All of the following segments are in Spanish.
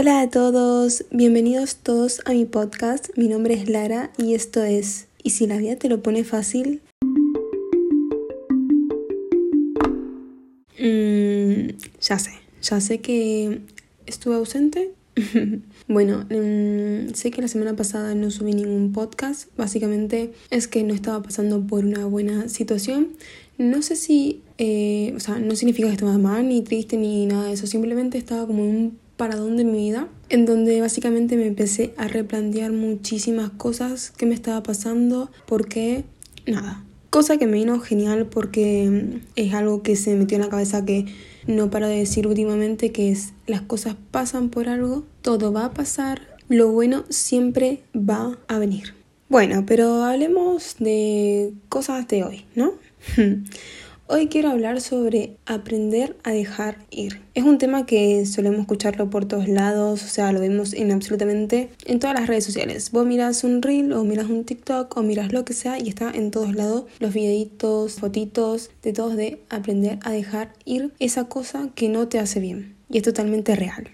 Hola a todos, bienvenidos todos a mi podcast. Mi nombre es Lara y esto es ¿Y si la vida te lo pone fácil? Mm, ya sé, ya sé que estuve ausente. bueno, mm, sé que la semana pasada no subí ningún podcast. Básicamente es que no estaba pasando por una buena situación. No sé si, eh, o sea, no significa que estaba mal, ni triste, ni nada de eso. Simplemente estaba como en un paradón de mi vida, en donde básicamente me empecé a replantear muchísimas cosas que me estaba pasando, porque nada. Cosa que me vino genial porque mm, es algo que se me metió en la cabeza que no paro de decir últimamente, que es las cosas pasan por algo, todo va a pasar, lo bueno siempre va a venir. Bueno, pero hablemos de cosas de hoy, ¿no? Hoy quiero hablar sobre aprender a dejar ir. Es un tema que solemos escucharlo por todos lados, o sea, lo vemos en absolutamente en todas las redes sociales. Vos miras un reel o miras un TikTok o miras lo que sea y está en todos lados los videitos, fotitos, de todos de aprender a dejar ir esa cosa que no te hace bien. Y es totalmente real.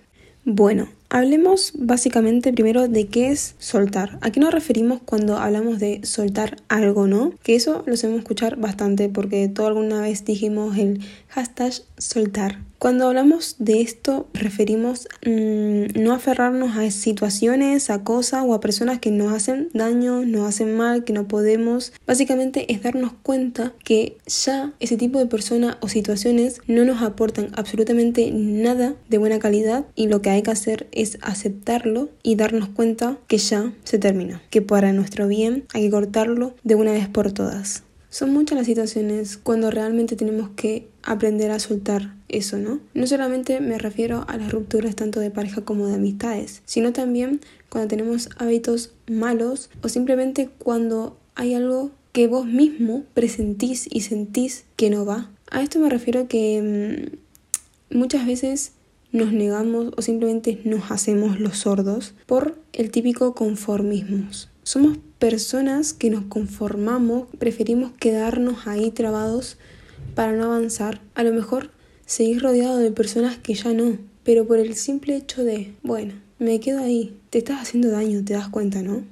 Bueno, hablemos básicamente primero de qué es soltar. ¿A qué nos referimos cuando hablamos de soltar algo, no? Que eso lo sabemos escuchar bastante porque todo alguna vez dijimos el hashtag soltar. Cuando hablamos de esto, referimos mm, no aferrarnos a situaciones, a cosas o a personas que nos hacen daño, nos hacen mal, que no podemos. Básicamente es darnos cuenta que ya ese tipo de personas o situaciones no nos aportan absolutamente nada de buena calidad y lo que hay que hacer es aceptarlo y darnos cuenta que ya se terminó, que para nuestro bien hay que cortarlo de una vez por todas. Son muchas las situaciones cuando realmente tenemos que aprender a soltar eso, ¿no? No solamente me refiero a las rupturas tanto de pareja como de amistades, sino también cuando tenemos hábitos malos o simplemente cuando hay algo que vos mismo presentís y sentís que no va. A esto me refiero que mm, muchas veces nos negamos o simplemente nos hacemos los sordos por el típico conformismo. Somos personas que nos conformamos, preferimos quedarnos ahí trabados para no avanzar. A lo mejor seguir rodeado de personas que ya no, pero por el simple hecho de, bueno, me quedo ahí, te estás haciendo daño, te das cuenta, ¿no?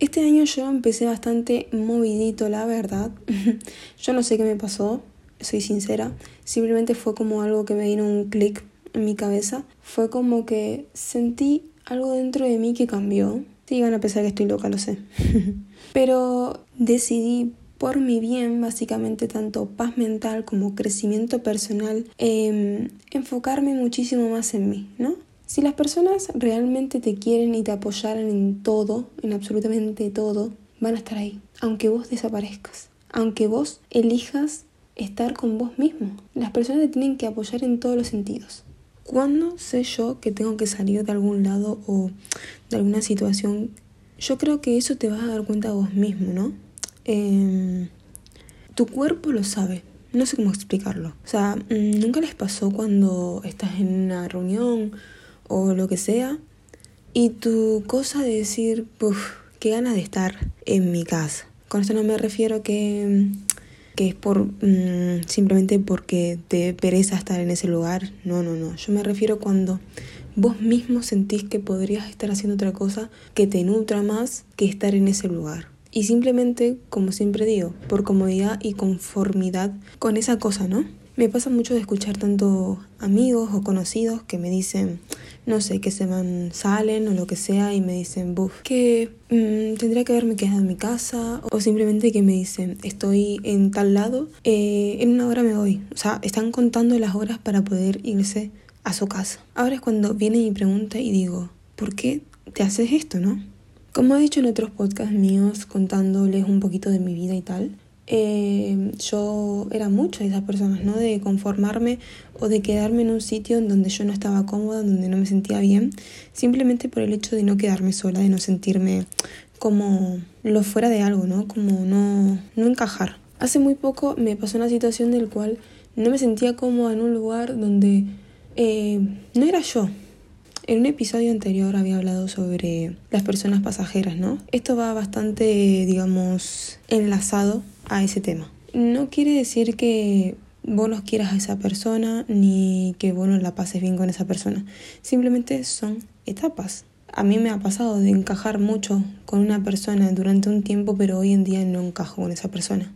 Este año yo empecé bastante movidito, la verdad. yo no sé qué me pasó, soy sincera. Simplemente fue como algo que me vino un clic en mi cabeza. Fue como que sentí algo dentro de mí que cambió Sí, van a pensar que estoy loca, lo sé. Pero decidí por mi bien, básicamente tanto paz mental como crecimiento personal, em, enfocarme muchísimo más en mí, ¿no? Si las personas realmente te quieren y te apoyaran en todo, en absolutamente todo, van a estar ahí, aunque vos desaparezcas, aunque vos elijas estar con vos mismo. Las personas te tienen que apoyar en todos los sentidos. ¿Cuándo sé yo que tengo que salir de algún lado o de alguna situación? Yo creo que eso te vas a dar cuenta vos mismo, ¿no? Em, tu cuerpo lo sabe. No sé cómo explicarlo. O sea, mm, ¿nunca les pasó cuando estás en una reunión o lo que sea? Y tu cosa de decir, uff, qué ganas de estar en mi casa. Con esto no me refiero que que es por mm, simplemente porque te pereza estar en ese lugar. No, no, no. Yo me refiero cuando vos mismo sentís que podrías estar haciendo otra cosa que te nutra más que estar en ese lugar. Y simplemente, como siempre digo, por comodidad y conformidad con esa cosa, ¿no? Me pasa mucho de escuchar tanto amigos o conocidos que me dicen, no sé, que se van, salen o lo que sea y me dicen, buf, que mm, tendría que haberme quedado en mi casa o simplemente que me dicen, estoy en tal lado, eh, en una hora me voy. O sea, están contando las horas para poder irse a su casa. Ahora es cuando viene mi pregunta y digo, ¿por qué te haces esto, no? Como he dicho en otros podcasts míos contándoles un poquito de mi vida y tal, eh, yo era mucho de esas personas, ¿no? De conformarme o de quedarme en un sitio en donde yo no estaba cómoda, donde no me sentía bien, simplemente por el hecho de no quedarme sola, de no sentirme como lo fuera de algo, ¿no? Como no, no encajar. Hace muy poco me pasó una situación del cual no me sentía cómoda en un lugar donde eh, no era yo. En un episodio anterior había hablado sobre las personas pasajeras, ¿no? Esto va bastante, digamos, enlazado a ese tema. No quiere decir que vos no quieras a esa persona ni que vos no la pases bien con esa persona. Simplemente son etapas. A mí me ha pasado de encajar mucho con una persona durante un tiempo, pero hoy en día no encajo con esa persona.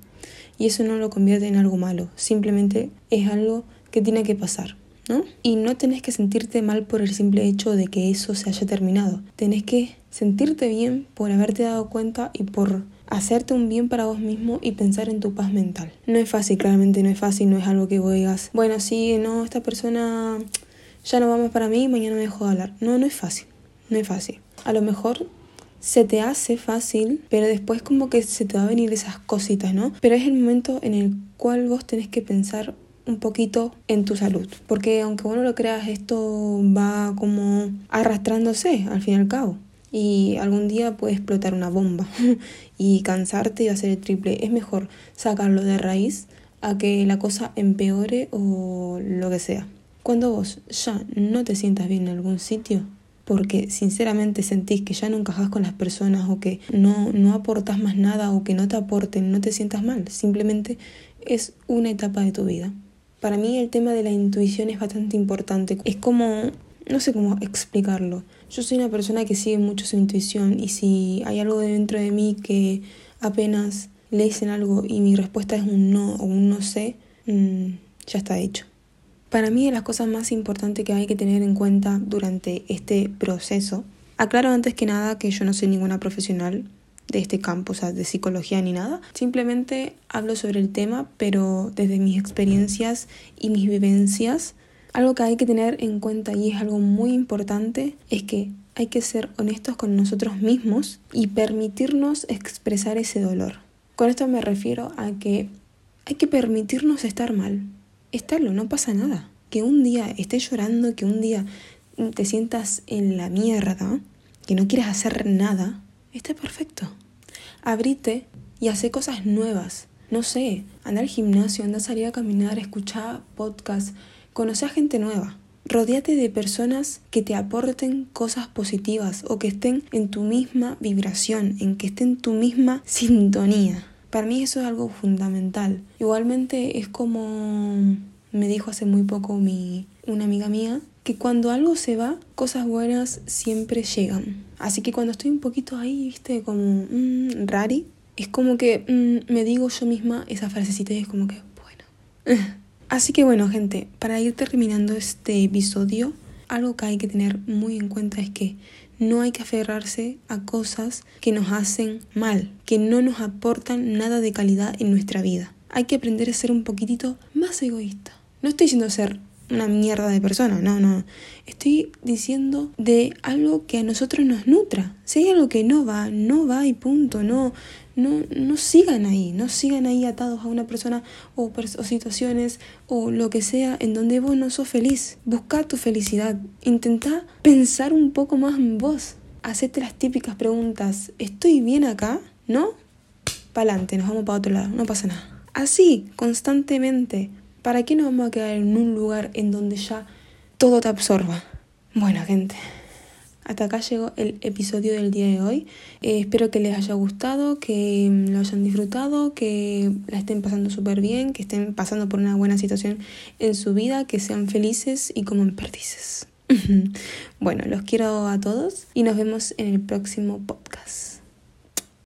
Y eso no lo convierte en algo malo, simplemente es algo que tiene que pasar. ¿No? Y no tenés que sentirte mal por el simple hecho de que eso se haya terminado. Tenés que sentirte bien por haberte dado cuenta y por hacerte un bien para vos mismo y pensar en tu paz mental. No es fácil, claramente no es fácil, no es algo que vos digas, bueno, sí, no, esta persona ya no va más para mí, mañana me dejo de hablar. No, no es fácil, no es fácil. A lo mejor se te hace fácil, pero después como que se te va a venir esas cositas, ¿no? Pero es el momento en el cual vos tenés que pensar un poquito en tu salud, porque aunque vos lo creas, esto va como arrastrándose al fin y al cabo y algún día puede explotar una bomba y cansarte y hacer el triple. Es mejor sacarlo de raíz a que la cosa empeore o lo que sea. Cuando vos ya no te sientas bien en algún sitio, porque sinceramente sentís que ya no encajas con las personas o que no, no aportas más nada o que no te aporten, no te sientas mal. Simplemente es una etapa de tu vida. Para mí el tema de la intuición es bastante importante. Es como, no sé cómo explicarlo yo soy una persona que sigue mucho su intuición y si hay algo dentro de mí que apenas le dicen algo y mi respuesta es un no o un no sé, mm, ya está hecho. Para mí de las cosas más importantes que hay que tener en cuenta durante este proceso, aclaro antes que nada que yo no soy ninguna profesional de este campo, o sea, de psicología ni nada. Simplemente hablo sobre el tema, pero desde mis experiencias y mis vivencias algo que hay que tener en cuenta y es algo muy importante es que hay que ser honestos con nosotros mismos y permitirnos expresar ese dolor. Con esto me refiero a que hay que permitirnos estar mal. Estarlo, no pasa nada. Que un día estés llorando, que un día te sientas en la mierda, que no quieras hacer nada, está perfecto. Abrite y hace cosas nuevas. No sé, anda al gimnasio, anda a salir a caminar, escucha podcasts, Conoce a gente nueva. Rodíate de personas que te aporten cosas positivas o que estén en tu misma vibración, en que estén en tu misma sintonía. Para mí eso es algo fundamental. Igualmente es como me dijo hace muy poco mi, una amiga mía, que cuando algo se va, cosas buenas siempre llegan. Así que cuando estoy un poquito ahí, viste, como mmm, rari, es como que mm, me digo yo misma esa frasecita y es como que, bueno. Así que bueno, gente, para ir terminando este episodio, algo que hay que tener muy en cuenta es que no hay que aferrarse a cosas que nos hacen mal, que no nos aportan nada de calidad en nuestra vida. Hay que aprender a ser un poquitito más egoísta. No estoy diciendo ser una mierda de persona, no, no. Estoy diciendo de algo que a nosotros nos nutra. Si hay algo que no va, no va y punto. No, no, no sigan ahí, no sigan ahí atados a una persona o, situaciones o lo que sea en donde vos no sos feliz. Busca tu felicidad. Intenta pensar un poco más en vos. Hacete las típicas preguntas. ¿Estoy bien acá? ¿No? Pa'lante, nos vamos para otro lado, no pasa nada. Así, constantemente. ¿Para qué nos vamos a quedar en un lugar en donde ya todo te absorba? Bueno, gente. Hasta acá llegó el episodio del día de hoy. Eh, espero que les haya gustado, que mm, lo hayan disfrutado, que la estén pasando súper bien, que estén pasando por una buena situación en su vida, que sean felices y como en perdices. bueno, los quiero a todos y nos vemos en el próximo podcast.